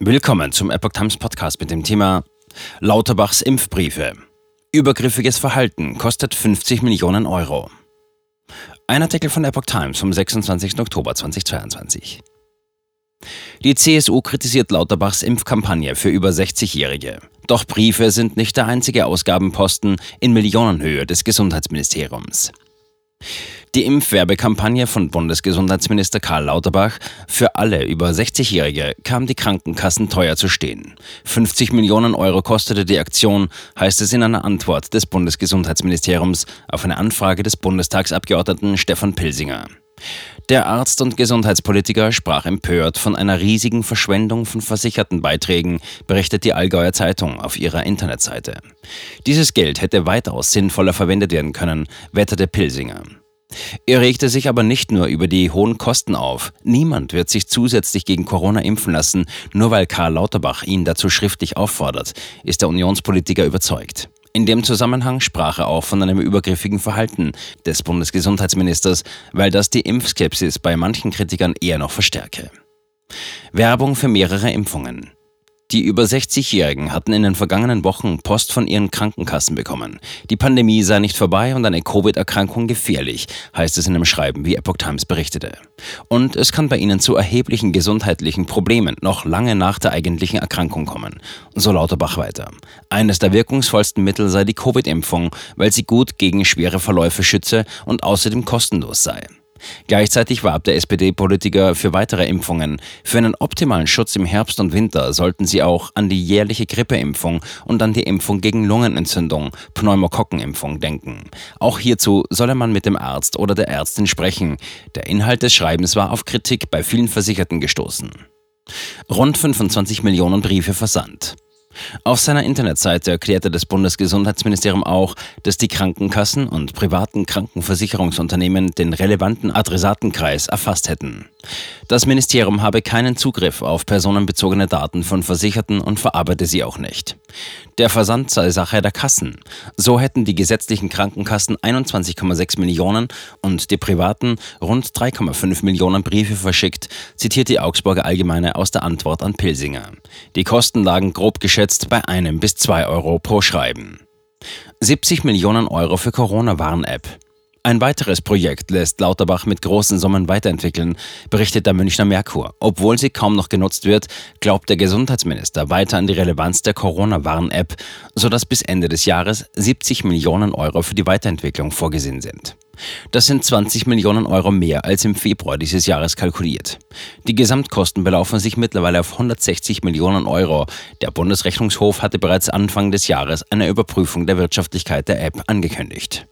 Willkommen zum Epoch Times Podcast mit dem Thema Lauterbachs Impfbriefe. Übergriffiges Verhalten kostet 50 Millionen Euro. Ein Artikel von Epoch Times vom 26. Oktober 2022. Die CSU kritisiert Lauterbachs Impfkampagne für über 60-Jährige. Doch Briefe sind nicht der einzige Ausgabenposten in Millionenhöhe des Gesundheitsministeriums. Die Impfwerbekampagne von Bundesgesundheitsminister Karl Lauterbach für alle über 60-Jährige kam die Krankenkassen teuer zu stehen. 50 Millionen Euro kostete die Aktion, heißt es in einer Antwort des Bundesgesundheitsministeriums auf eine Anfrage des Bundestagsabgeordneten Stefan Pilsinger. Der Arzt und Gesundheitspolitiker sprach empört von einer riesigen Verschwendung von versicherten Beiträgen, berichtet die Allgäuer Zeitung auf ihrer Internetseite. Dieses Geld hätte weitaus sinnvoller verwendet werden können, wetterte Pilsinger. Er regte sich aber nicht nur über die hohen Kosten auf. Niemand wird sich zusätzlich gegen Corona impfen lassen, nur weil Karl Lauterbach ihn dazu schriftlich auffordert, ist der Unionspolitiker überzeugt. In dem Zusammenhang sprach er auch von einem übergriffigen Verhalten des Bundesgesundheitsministers, weil das die Impfskepsis bei manchen Kritikern eher noch verstärke. Werbung für mehrere Impfungen. Die über 60-Jährigen hatten in den vergangenen Wochen Post von ihren Krankenkassen bekommen. Die Pandemie sei nicht vorbei und eine Covid-Erkrankung gefährlich, heißt es in einem Schreiben, wie Epoch Times berichtete. Und es kann bei ihnen zu erheblichen gesundheitlichen Problemen noch lange nach der eigentlichen Erkrankung kommen. So Lauterbach weiter. Eines der wirkungsvollsten Mittel sei die Covid-Impfung, weil sie gut gegen schwere Verläufe schütze und außerdem kostenlos sei. Gleichzeitig warb der SPD-Politiker für weitere Impfungen. Für einen optimalen Schutz im Herbst und Winter sollten sie auch an die jährliche Grippeimpfung und an die Impfung gegen Lungenentzündung, Pneumokokkenimpfung denken. Auch hierzu solle man mit dem Arzt oder der Ärztin sprechen. Der Inhalt des Schreibens war auf Kritik bei vielen Versicherten gestoßen. Rund 25 Millionen Briefe versandt. Auf seiner Internetseite erklärte das Bundesgesundheitsministerium auch, dass die Krankenkassen und privaten Krankenversicherungsunternehmen den relevanten Adressatenkreis erfasst hätten. Das Ministerium habe keinen Zugriff auf personenbezogene Daten von Versicherten und verarbeite sie auch nicht. Der Versand sei Sache der Kassen. So hätten die gesetzlichen Krankenkassen 21,6 Millionen und die privaten rund 3,5 Millionen Briefe verschickt, zitiert die Augsburger Allgemeine aus der Antwort an Pilsinger. Die Kosten lagen grob geschätzt bei einem bis zwei Euro pro Schreiben. 70 Millionen Euro für Corona-Warn-App. Ein weiteres Projekt lässt Lauterbach mit großen Summen weiterentwickeln, berichtet der Münchner Merkur. Obwohl sie kaum noch genutzt wird, glaubt der Gesundheitsminister weiter an die Relevanz der Corona-Warn-App, sodass bis Ende des Jahres 70 Millionen Euro für die Weiterentwicklung vorgesehen sind. Das sind 20 Millionen Euro mehr als im Februar dieses Jahres kalkuliert. Die Gesamtkosten belaufen sich mittlerweile auf 160 Millionen Euro. Der Bundesrechnungshof hatte bereits Anfang des Jahres eine Überprüfung der Wirtschaftlichkeit der App angekündigt.